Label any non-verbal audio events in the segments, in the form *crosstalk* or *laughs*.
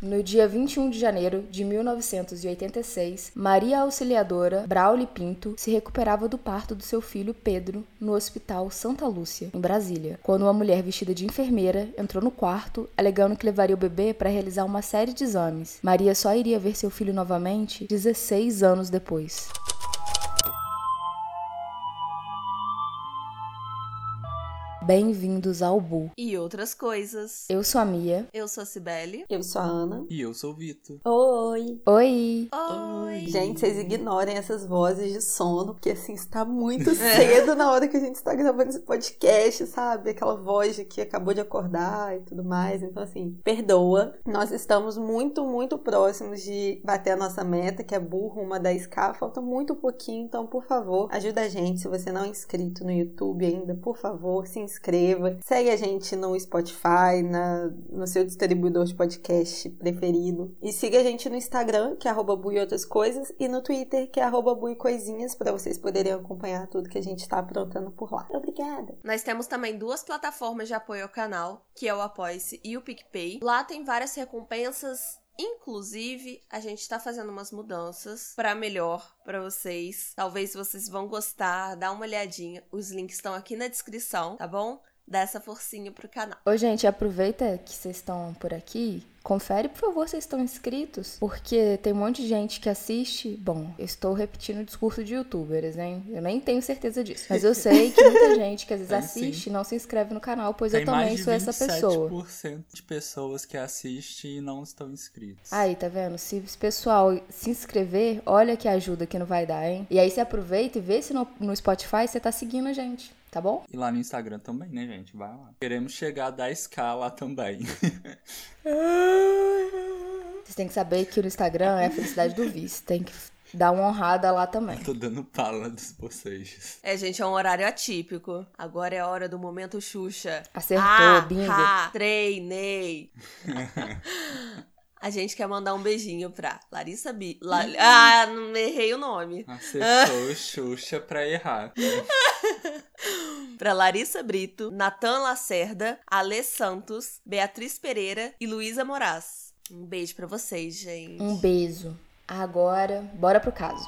No dia 21 de janeiro de 1986, Maria Auxiliadora Brauli Pinto se recuperava do parto do seu filho Pedro no Hospital Santa Lúcia, em Brasília, quando uma mulher vestida de enfermeira entrou no quarto, alegando que levaria o bebê para realizar uma série de exames. Maria só iria ver seu filho novamente 16 anos depois. Bem-vindos ao Bu. E outras coisas. Eu sou a Mia. Eu sou a Cibele. Eu sou a Ana. E eu sou o Vitor. Oi! Oi! Oi! Gente, vocês ignorem essas vozes de sono, porque assim, está muito *laughs* cedo na hora que a gente está gravando esse podcast, sabe? Aquela voz de que acabou de acordar e tudo mais. Então, assim, perdoa. Nós estamos muito, muito próximos de bater a nossa meta, que é burro, uma 10k. Falta muito pouquinho, então, por favor, ajuda a gente. Se você não é inscrito no YouTube ainda, por favor, se inscreva inscreva. Segue a gente no Spotify, na, no seu distribuidor de podcast preferido. E siga a gente no Instagram, que é arroba bui outras coisas, e no Twitter, que é arroba bui coisinhas, para vocês poderem acompanhar tudo que a gente está aprontando por lá. Obrigada! Nós temos também duas plataformas de apoio ao canal, que é o Apoia-se e o PicPay. Lá tem várias recompensas Inclusive, a gente está fazendo umas mudanças para melhor para vocês. Talvez vocês vão gostar, dá uma olhadinha. Os links estão aqui na descrição, tá bom? Dá essa forcinha pro canal. Ô, gente, aproveita que vocês estão por aqui Confere, por favor, se estão inscritos, porque tem um monte de gente que assiste. Bom, eu estou repetindo o discurso de youtubers, hein? Eu nem tenho certeza disso. Mas eu sei que muita *laughs* gente que às vezes assiste e não se inscreve no canal, pois tem eu também sou essa pessoa. 27% de pessoas que assistem e não estão inscritos. Aí, tá vendo? Se o pessoal se inscrever, olha que ajuda que não vai dar, hein? E aí você aproveita e vê se no, no Spotify você tá seguindo a gente tá bom? E lá no Instagram também, né, gente? Vai lá. Queremos chegar a 10k lá também. *laughs* Vocês têm que saber que no Instagram é a felicidade do vice. Tem que dar uma honrada lá também. tô dando pala dos bocejos. É, gente, é um horário atípico. Agora é a hora do momento Xuxa. Acertou, ah, bingo. Ah, treinei. *laughs* A gente quer mandar um beijinho pra Larissa Bi. La... Ah, não errei o nome. Acertou Xuxa pra errar. *laughs* pra Larissa Brito, Natan Lacerda, Alê Santos, Beatriz Pereira e Luísa Moraes. Um beijo para vocês, gente. Um beijo. Agora, bora pro caso.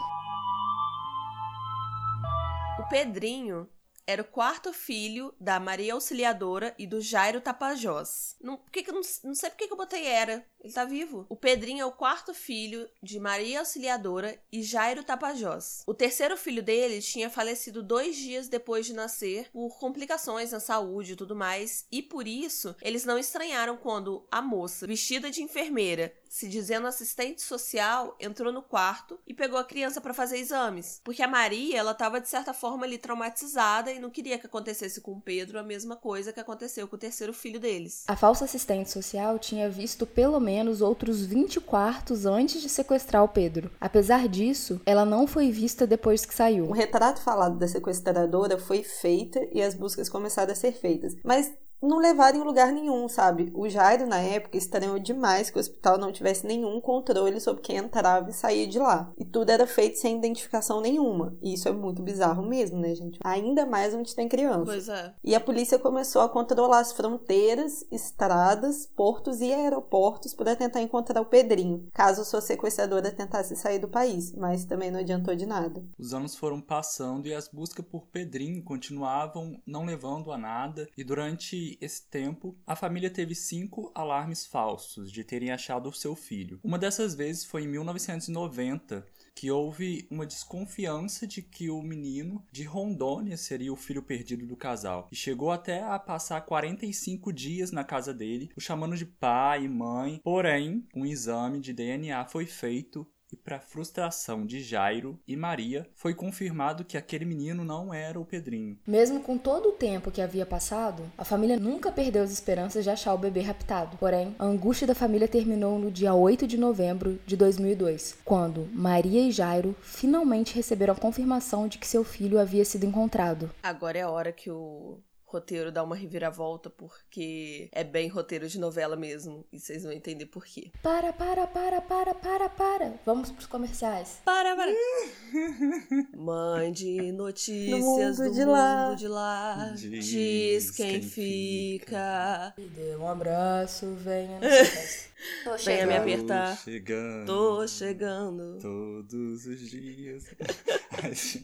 O Pedrinho era o quarto filho da Maria Auxiliadora e do Jairo Tapajós. Não, que que, não, não sei por que eu botei era. Ele tá vivo. O Pedrinho é o quarto filho de Maria Auxiliadora e Jairo Tapajós. O terceiro filho dele tinha falecido dois dias depois de nascer por complicações na saúde e tudo mais, e por isso eles não estranharam quando a moça, vestida de enfermeira, se dizendo assistente social, entrou no quarto e pegou a criança para fazer exames. Porque a Maria, ela estava de certa forma ali traumatizada e não queria que acontecesse com o Pedro a mesma coisa que aconteceu com o terceiro filho deles. A falsa assistente social tinha visto pelo menos outros 20 quartos antes de sequestrar o Pedro. Apesar disso, ela não foi vista depois que saiu. O retrato falado da sequestradora foi feita e as buscas começaram a ser feitas. Mas não levaram em lugar nenhum, sabe? O Jairo, na época, estranhou demais que o hospital não tivesse nenhum controle sobre quem entrava e saía de lá. E tudo era feito sem identificação nenhuma. E isso é muito bizarro mesmo, né, gente? Ainda mais onde tem criança. Pois é. E a polícia começou a controlar as fronteiras, estradas, portos e aeroportos para tentar encontrar o Pedrinho, caso sua sequestradora tentasse sair do país, mas também não adiantou de nada. Os anos foram passando e as buscas por Pedrinho continuavam não levando a nada, e durante esse tempo, a família teve cinco alarmes falsos de terem achado o seu filho. Uma dessas vezes foi em 1990, que houve uma desconfiança de que o menino de Rondônia seria o filho perdido do casal. E chegou até a passar 45 dias na casa dele, o chamando de pai e mãe. Porém, um exame de DNA foi feito e, para frustração de Jairo e Maria, foi confirmado que aquele menino não era o Pedrinho. Mesmo com todo o tempo que havia passado, a família nunca perdeu as esperanças de achar o bebê raptado. Porém, a angústia da família terminou no dia 8 de novembro de 2002, quando Maria e Jairo finalmente receberam a confirmação de que seu filho havia sido encontrado. Agora é a hora que o roteiro dá uma reviravolta, porque é bem roteiro de novela mesmo. E vocês vão entender por quê. Para, para, para, para, para, para. Vamos pros comerciais. Para, para. *laughs* Mande notícias mundo do de mundo lá. de lá. Diz Diz quem, quem fica. Me dê um abraço, venha. *laughs* Tô Venha me chegando. apertar. Tô chegando. Tô chegando. Todos os dias. *laughs*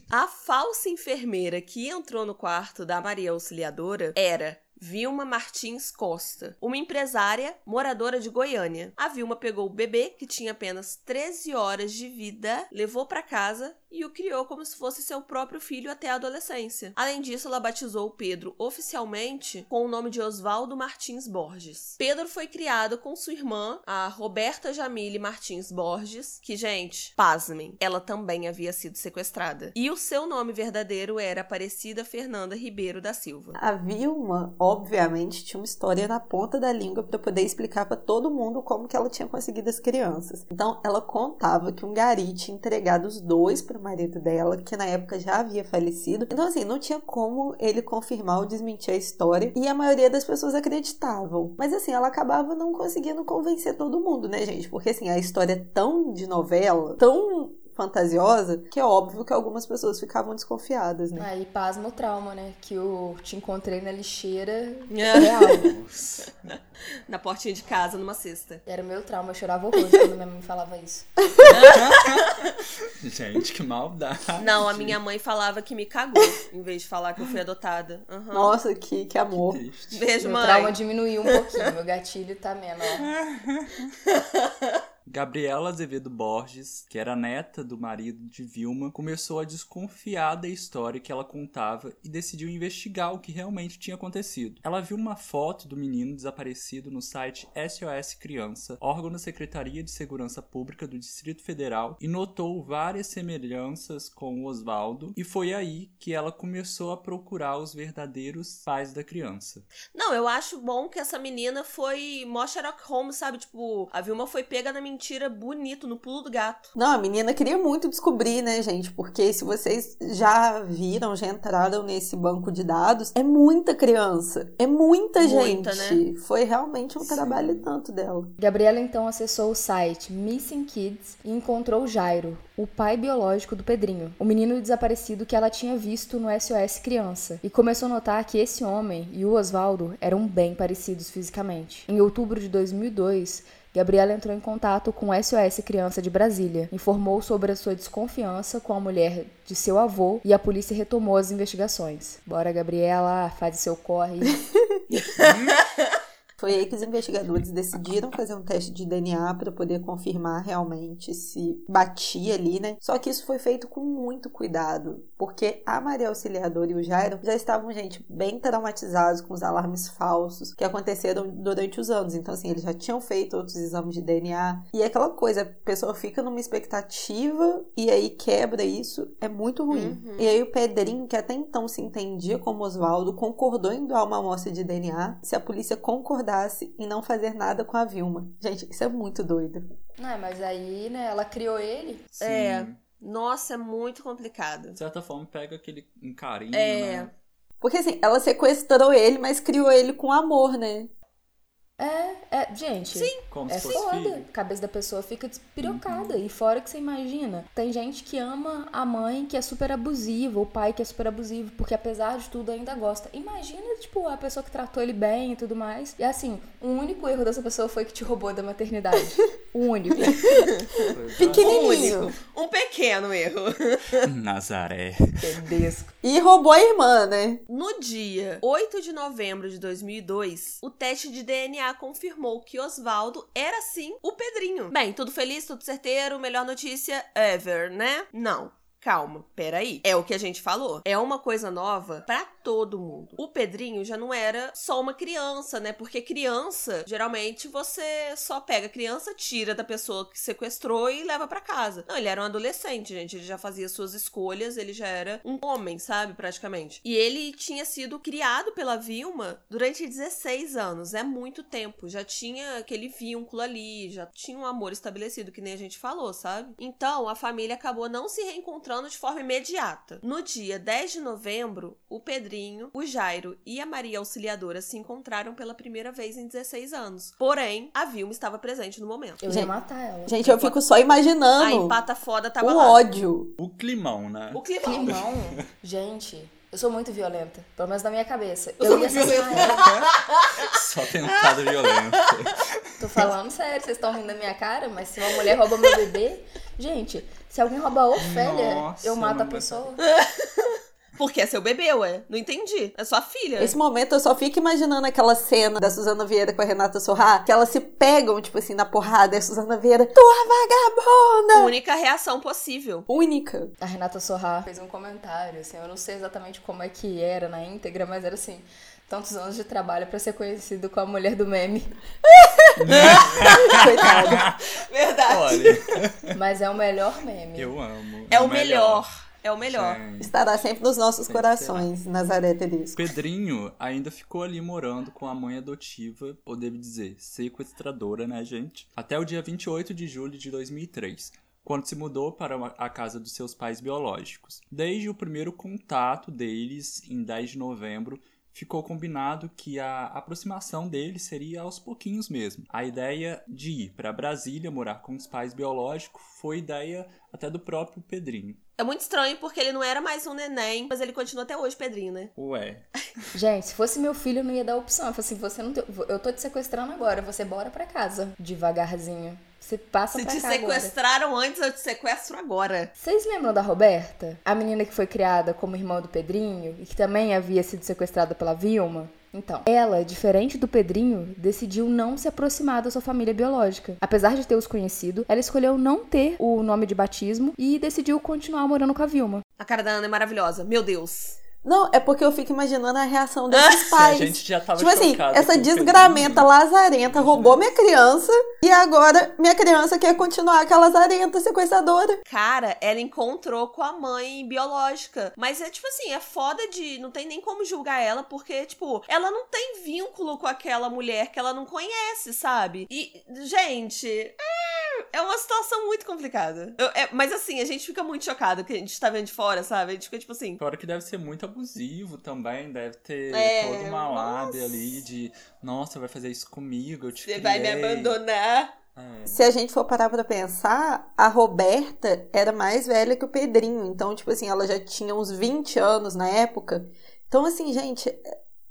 A falsa enfermeira que entrou no quarto da Maria Auxiliadora era Vilma Martins Costa, uma empresária moradora de Goiânia. A Vilma pegou o bebê, que tinha apenas 13 horas de vida, levou para casa e o criou como se fosse seu próprio filho até a adolescência. Além disso, ela batizou o Pedro oficialmente com o nome de Oswaldo Martins Borges. Pedro foi criado com sua irmã, a Roberta Jamile Martins Borges, que, gente, pasmem, ela também havia sido sequestrada. E o seu nome verdadeiro era Aparecida Fernanda Ribeiro da Silva. A Vilma, obviamente, tinha uma história na ponta da língua para poder explicar para todo mundo como que ela tinha conseguido as crianças. Então, ela contava que um gari tinha entregado os dois para o marido dela, que na época já havia falecido. Então, assim, não tinha como ele confirmar ou desmentir a história, e a maioria das pessoas acreditavam. Mas, assim, ela acabava não conseguindo convencer todo mundo, né, gente? Porque, assim, a história é tão de novela, tão fantasiosa, que é óbvio que algumas pessoas ficavam desconfiadas, né? Aí pasma o trauma, né? Que eu te encontrei na lixeira É. real. *laughs* Nossa. Na portinha de casa, numa cesta. Era o meu trauma, eu chorava horror quando minha mãe falava isso. *laughs* Gente, que maldade. Não, a minha mãe falava que me cagou, em vez de falar que eu fui adotada. Aham. Nossa, que, que amor. Triste. Beijo, meu mãe. trauma diminuiu um pouquinho, meu gatilho tá menor. *laughs* Gabriela Azevedo Borges, que era neta do marido de Vilma, começou a desconfiar da história que ela contava e decidiu investigar o que realmente tinha acontecido. Ela viu uma foto do menino desaparecido no site SOS Criança, órgão da Secretaria de Segurança Pública do Distrito Federal, e notou várias semelhanças com o Oswaldo, e foi aí que ela começou a procurar os verdadeiros pais da criança. Não, eu acho bom que essa menina foi mó Sherlock Holmes, sabe? Tipo, a Vilma foi pega na mentira bonito, no pulo do gato. Não, a menina queria muito descobrir, né, gente? Porque se vocês já viram, já entraram nesse banco de dados, é muita criança. É muita, Muita, gente. Foi realmente um trabalho tanto dela. Gabriela então acessou o site Missing Kids e encontrou Jairo, o pai biológico do Pedrinho, o menino desaparecido que ela tinha visto no SOS Criança, e começou a notar que esse homem e o Oswaldo eram bem parecidos fisicamente. Em outubro de 2002, Gabriela entrou em contato com SOS Criança de Brasília, informou sobre a sua desconfiança com a mulher de seu avô e a polícia retomou as investigações. Bora, Gabriela, faz seu corre. *laughs* Foi aí que os investigadores decidiram fazer um teste de DNA para poder confirmar realmente se batia ali, né? Só que isso foi feito com muito cuidado, porque a Maria Auxiliadora e o Jairo já estavam, gente, bem traumatizados com os alarmes falsos que aconteceram durante os anos. Então, assim, eles já tinham feito outros exames de DNA. E é aquela coisa, a pessoa fica numa expectativa e aí quebra isso, é muito ruim. Uhum. E aí o Pedrinho, que até então se entendia como Oswaldo, concordou em doar uma amostra de DNA se a polícia concordasse em não fazer nada com a Vilma. Gente, isso é muito doido. Não, mas aí, né, ela criou ele. Sim. É. Nossa, é muito complicado. De certa forma, pega aquele um carinho, É. né? Porque assim, ela sequestrou ele, mas criou ele com amor, né? É, é, gente. Sim. Como É se fosse foda. filho. A cabeça da pessoa fica despirocada. E fora que você imagina, tem gente que ama a mãe que é super abusiva, o pai que é super abusivo, porque apesar de tudo ainda gosta. Imagina, tipo, a pessoa que tratou ele bem e tudo mais. E assim, o único erro dessa pessoa foi que te roubou da maternidade. o único. *laughs* Pequenininho. Um pequeno erro. *laughs* Nazaré. Tedesco. E roubou a irmã, né? No dia 8 de novembro de 2002, o teste de DNA confirmou que Oswaldo era sim o Pedrinho. Bem, tudo feliz, tudo certeiro, melhor notícia ever, né? Não. Calma, peraí. É o que a gente falou. É uma coisa nova pra todo mundo. O Pedrinho já não era só uma criança, né? Porque criança, geralmente você só pega a criança, tira da pessoa que sequestrou e leva pra casa. Não, ele era um adolescente, gente. Ele já fazia suas escolhas, ele já era um homem, sabe? Praticamente. E ele tinha sido criado pela Vilma durante 16 anos. É muito tempo. Já tinha aquele vínculo ali, já tinha um amor estabelecido, que nem a gente falou, sabe? Então a família acabou não se reencontrando de forma imediata. No dia 10 de novembro, o Pedrinho, o Jairo e a Maria Auxiliadora se encontraram pela primeira vez em 16 anos. Porém, a Vilma estava presente no momento. Eu ia Gente, matar ela. Gente, eu fico só A imaginando empata foda o tava lá. ódio. O climão, né? O climão. Climão, gente, eu sou muito violenta. Pelo menos na minha cabeça. Eu Eu, sou ia muito ela. *laughs* Só tentado violento. Tô falando sério, vocês estão rindo da minha cara, mas se uma mulher rouba meu bebê. Gente, se alguém rouba a Ofélia, Nossa, eu mato a pessoa. Porque é seu bebê, ué. Não entendi. É sua filha. Esse momento eu só fico imaginando aquela cena da Suzana Vieira com a Renata Sorrá, que elas se pegam, tipo assim, na porrada, e a Suzana Vieira, tua vagabunda! Única reação possível. Única. A Renata Sorra fez um comentário, assim, eu não sei exatamente como é que era na íntegra, mas era assim, tantos anos de trabalho pra ser conhecido com a mulher do meme. Coitado. *laughs* Verdade. Olha, Mas é o melhor meme. eu amo. É o melhor. É o melhor. Gente. Estará sempre nos nossos Tem corações, Nazaré Tedesco. Pedrinho ainda ficou ali morando com a mãe adotiva, ou devo dizer, sequestradora, né, gente? Até o dia 28 de julho de 2003, quando se mudou para a casa dos seus pais biológicos. Desde o primeiro contato deles, em 10 de novembro, ficou combinado que a aproximação deles seria aos pouquinhos mesmo. A ideia de ir para Brasília morar com os pais biológicos foi ideia até do próprio Pedrinho. É muito estranho porque ele não era mais um neném, mas ele continua até hoje, Pedrinho, né? Ué, *laughs* Gente, se fosse meu filho, eu não ia dar opção. Eu falei assim, você não tem... eu tô te sequestrando agora, você bora pra casa, devagarzinho. Você passa Se pra te cá agora. sequestraram antes, eu te sequestro agora. Vocês lembram da Roberta? A menina que foi criada como irmã do Pedrinho e que também havia sido sequestrada pela Vilma? Então, ela, diferente do Pedrinho, decidiu não se aproximar da sua família biológica. Apesar de ter os conhecido, ela escolheu não ter o nome de batismo e decidiu continuar morando com a Vilma. A cara da Ana é maravilhosa. Meu Deus. Não, é porque eu fico imaginando a reação *laughs* desses pais. a gente já tava Tipo assim, essa desgramenta lazarenta roubou minha criança e agora minha criança quer continuar com a lazarenta sequestradora. Cara, ela encontrou com a mãe biológica. Mas é tipo assim, é foda de. Não tem nem como julgar ela, porque, tipo, ela não tem vínculo com aquela mulher que ela não conhece, sabe? E, gente. É, é uma situação muito complicada. Eu- é- mas assim, a gente fica muito chocado que a gente tá vendo de fora, sabe? A gente fica tipo assim. Fora que deve ser muito abusivo também, deve ter É, toda uma lábia ali de nossa, vai fazer isso comigo, eu te Você vai me criei." abandonar. É. Se a gente for parar pra pensar, a Roberta era mais velha que o Pedrinho. Então, tipo assim, ela já tinha uns 20 anos na época. Então, assim, gente,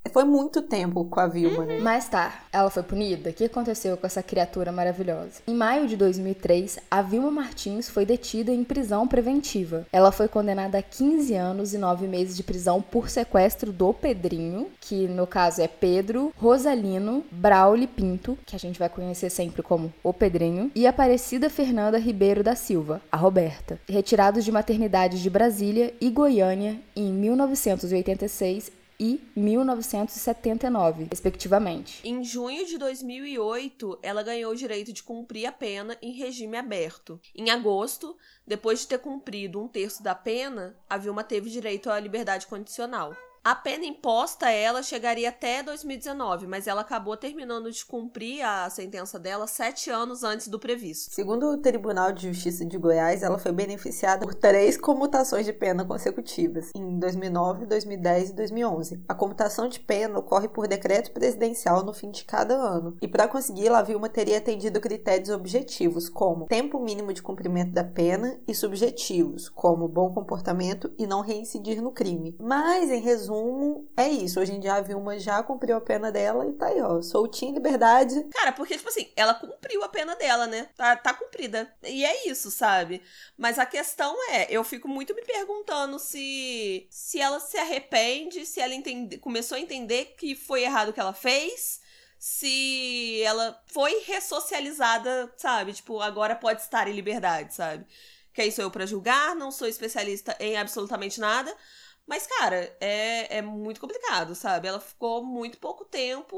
foi muito tempo com a Vilma, né? Mas tá, ela foi punida? O que aconteceu com essa criatura maravilhosa? Em maio de 2003, a Vilma Martins foi detida em prisão preventiva. Ela foi condenada a 15 anos e 9 meses de prisão por sequestro do Pedrinho, que no caso é Pedro Rosalino Brauli Pinto, que a gente vai conhecer sempre como o Pedrinho, e Aparecida Fernanda Ribeiro da Silva, a Roberta, retirados de maternidades de Brasília e Goiânia em 1986 e 1979, respectivamente. Em junho de 2008, ela ganhou o direito de cumprir a pena em regime aberto. Em agosto, depois de ter cumprido um terço da pena, a Vilma teve direito à liberdade condicional. A pena imposta a ela chegaria até 2019, mas ela acabou terminando de cumprir a sentença dela sete anos antes do previsto. Segundo o Tribunal de Justiça de Goiás, ela foi beneficiada por três comutações de pena consecutivas, em 2009, 2010 e 2011. A comutação de pena ocorre por decreto presidencial no fim de cada ano. E para consegui-la, a Vilma teria atendido critérios objetivos, como tempo mínimo de cumprimento da pena, e subjetivos, como bom comportamento e não reincidir no crime. Mas, em resumo, é isso. Hoje em dia, a Vilma já cumpriu a pena dela e tá aí, ó, soltinha em liberdade. Cara, porque, tipo assim, ela cumpriu a pena dela, né? Tá, tá cumprida. E é isso, sabe? Mas a questão é, eu fico muito me perguntando se se ela se arrepende, se ela entende, começou a entender que foi errado o que ela fez, se ela foi ressocializada, sabe? Tipo, agora pode estar em liberdade, sabe? Quem sou eu pra julgar? Não sou especialista em absolutamente nada. Mas, cara, é, é muito complicado, sabe? Ela ficou muito pouco tempo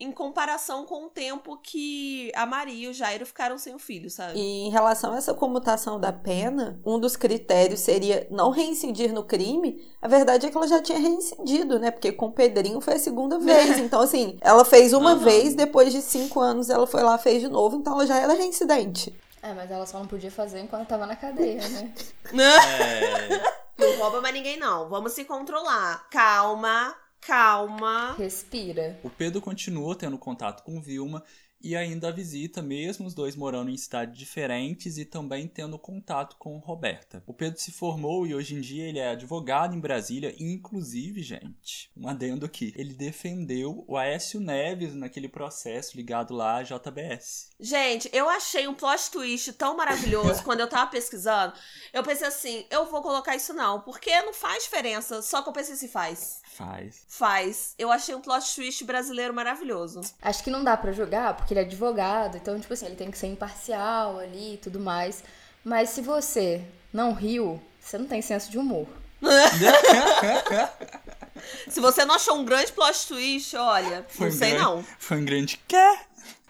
em comparação com o tempo que a Maria e o Jairo ficaram sem o filho, sabe? E em relação a essa comutação da pena, um dos critérios seria não reincidir no crime. A verdade é que ela já tinha reincidido, né? Porque com o Pedrinho foi a segunda *laughs* vez. Então, assim, ela fez uma Aham. vez, depois de cinco anos ela foi lá fez de novo, então ela já era reincidente. É, mas ela só não podia fazer enquanto tava na cadeia, né? *laughs* É, Não rouba mais ninguém, não. Vamos se controlar. Calma, calma. Respira. o Pedro continuou tendo contato com Vilma e ainda a visita, mesmo os dois morando em cidades diferentes e também tendo contato com Roberta. O Pedro se formou e hoje em dia ele é advogado em Brasília, e inclusive, gente, um adendo aqui, ele defendeu o Aécio Neves naquele processo ligado lá à JBS. Gente, eu achei um plot twist tão maravilhoso *laughs* quando eu tava pesquisando. Eu pensei assim, eu vou colocar isso não, porque não faz diferença, só que eu pensei se faz. Faz. Faz. Eu achei um plot twist brasileiro maravilhoso. Acho que não dá pra jogar, porque ele é advogado, então, tipo assim, ele tem que ser imparcial ali e tudo mais. Mas se você não riu, você não tem senso de humor. *laughs* Se você não achou um grande plot twist, olha, Foi não um sei grande- não. Foi um grande quê?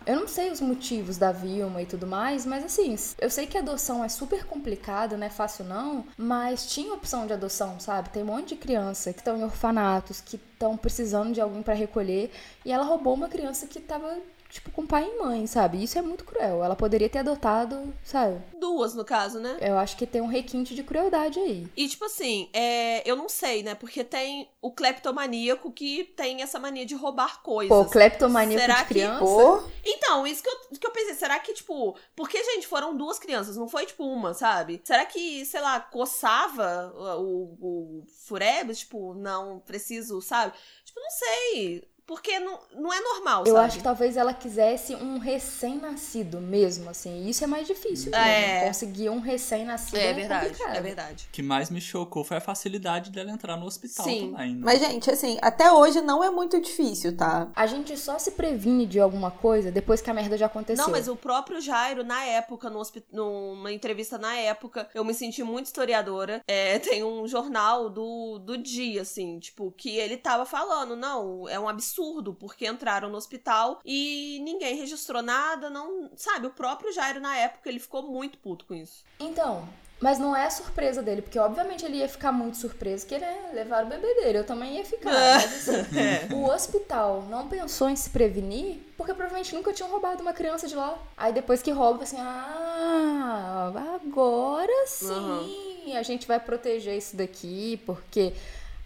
Eu não sei os motivos da Vilma e tudo mais, mas assim, eu sei que a adoção é super complicada, não é fácil não, mas tinha opção de adoção, sabe? Tem um monte de criança que estão em orfanatos, que estão precisando de alguém pra recolher, e ela roubou uma criança que tava, tipo, com pai e mãe, sabe? Isso é muito cruel. Ela poderia ter adotado, sabe? Duas, no caso, né? Eu acho que tem um requinte de crueldade aí. E, tipo assim, é, eu não sei, né? Porque tem o cleptomaníaco que tem essa mania de roubar coisas. Pô, cleptomania Será de que- criança. Pô, Então, isso que eu, que eu pensei, será que, tipo, porque, gente, foram duas crianças, não foi, tipo, uma, sabe? Será que, sei lá, coçava o, o Furebs, tipo, não preciso, sabe? Tipo, não sei. Porque não, não é normal, Eu sabe? acho que talvez ela quisesse um recém-nascido mesmo, assim. Isso é mais difícil. É. mesmo. Conseguir um recém-nascido É é, verdade, complicado. é verdade. O que mais me chocou foi a facilidade dela entrar no hospital Sim. também. né? mas gente, assim, até hoje não é muito difícil, tá? A gente só se previne de alguma coisa depois que a merda já aconteceu. Não, mas o próprio Jairo, na época, no hospi- numa entrevista na época, eu me senti muito historiadora. É, *laughs* tem um jornal do, do dia, assim, tipo, que ele tava falando, não, é um absurdo, porque entraram no hospital e ninguém registrou nada, não. Sabe, o próprio Jairo, na época, ele ficou muito puto com isso. Então, mas não é a surpresa dele, porque obviamente ele ia ficar muito surpreso que né, levaram o bebê dele. Eu também ia ficar. Mas assim, *laughs* É. o hospital não pensou em se prevenir porque provavelmente nunca tinham roubado uma criança de lá. Aí depois que rouba, assim, ah, agora sim a gente vai proteger isso daqui, porque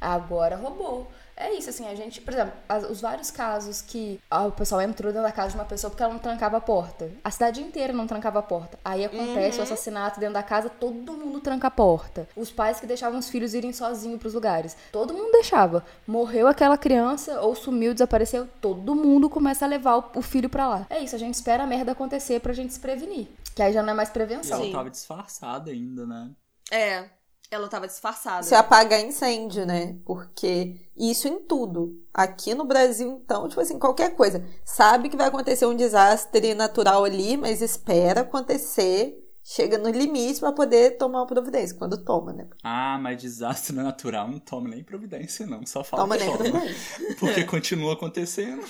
agora roubou. É isso, assim, a gente, por exemplo, as- os vários casos que ah, o pessoal entrou dentro da casa de uma pessoa porque ela não trancava a porta. A cidade inteira não trancava a porta. Aí acontece o assassinato dentro da casa, todo mundo tranca a porta. Os pais que deixavam os filhos irem sozinhos pros lugares. Todo mundo deixava. Morreu aquela criança, ou sumiu, desapareceu, todo mundo começa a levar o, o filho pra lá. É isso, a gente espera a merda acontecer pra gente se prevenir. Que aí já não é mais E prevenção. ela Sim. tava disfarçada ainda, né? É, ela tava disfarçada. Se apagar incêndio, né? Porque isso em tudo. Aqui no Brasil, então, tipo assim, qualquer coisa. Sabe que vai acontecer um desastre natural ali, mas espera acontecer. Chega no limite pra poder tomar uma providência. Quando toma, né? Ah, mas desastre *laughs* natural não toma nem providência, não. Só fala Toma que nem toma. providência. *laughs* Porque continua acontecendo.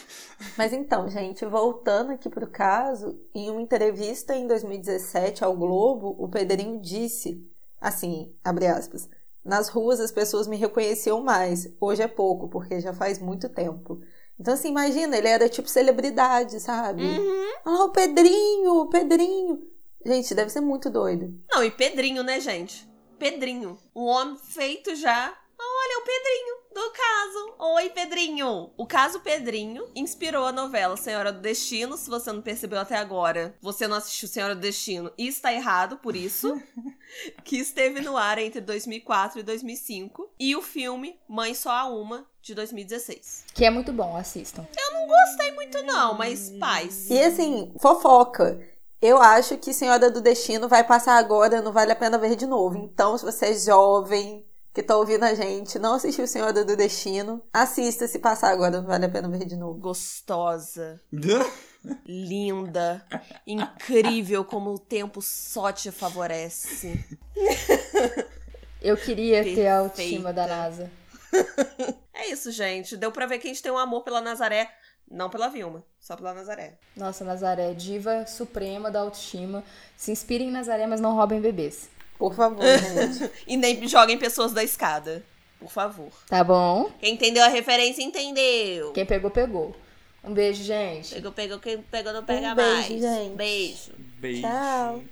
Mas então, gente, voltando aqui pro caso, em uma entrevista em 2017 ao Globo, o Pedrinho disse, assim, abre aspas, nas ruas as pessoas me reconheciam mais, hoje é pouco, porque já faz muito tempo. Então, assim, imagina, ele era tipo celebridade, sabe? Uhum. Ah, o Pedrinho, o Pedrinho. Gente, deve ser muito doido. Não, e Pedrinho, né, gente? Pedrinho. Um homem feito já. Olha, o Pedrinho do caso. Oi, Pedrinho. O caso Pedrinho inspirou a novela Senhora do Destino. Se você não percebeu até agora, você não assistiu Senhora do Destino e está errado por isso. *laughs* que esteve no ar entre 2004 e 2005. E o filme Mãe Só Há Uma, de 2016. Que é muito bom, assistam. Gostei muito não, mas paz. E assim, fofoca. Eu acho que Senhora do Destino vai passar agora, não vale a pena ver de novo. Então, se você é jovem, que tá ouvindo a gente, não assistiu Senhora do Destino, assista se passar agora, não vale a pena ver de novo. Gostosa. *laughs* linda, incrível como o tempo só te favorece. *laughs* Eu queria ter a autoestima da Perfeita. NASA. *laughs* É isso, gente. Deu pra ver que a gente tem um amor pela Nazaré, não pela Vilma, só pela Nazaré. Nossa, Nazaré, diva suprema da autoestima. Se inspirem em Nazaré, mas não roubem bebês. Por favor, gente. *laughs* E nem joguem pessoas da escada, por favor. Tá bom? Quem entendeu a referência entendeu. Quem pegou, pegou. Um beijo, gente. Pegou, pegou, quem pegou não pega Um beijo, mais. gente. Beijo. Beijo. Tchau.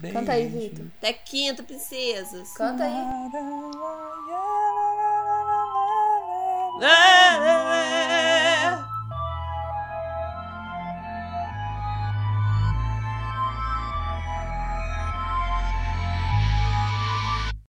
Beijo. Canta aí, Vitor. Até quinta, princesas. Canta aí. Ah!